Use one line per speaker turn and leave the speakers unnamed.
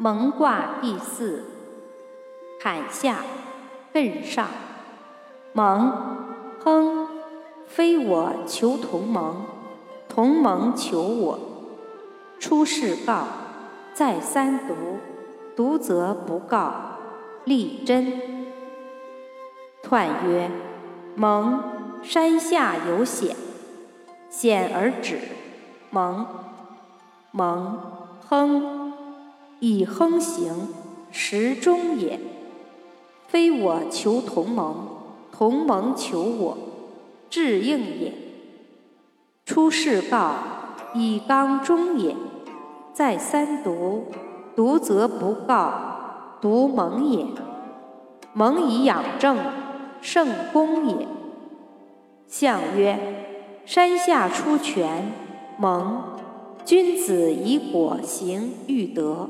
蒙卦第四，坎下艮上。蒙，亨，非我求同盟，同盟求我。出世告，再三读，读则不告，立真。彖曰：蒙，山下有险，险而止。蒙，蒙，亨，以亨行，时中也。非我求同盟，同盟求我，至应也。出世告，以刚中也。再三读，读则不告，独蒙也。蒙以养正，圣公也。象曰：山下出泉。蒙，君子以果行育德。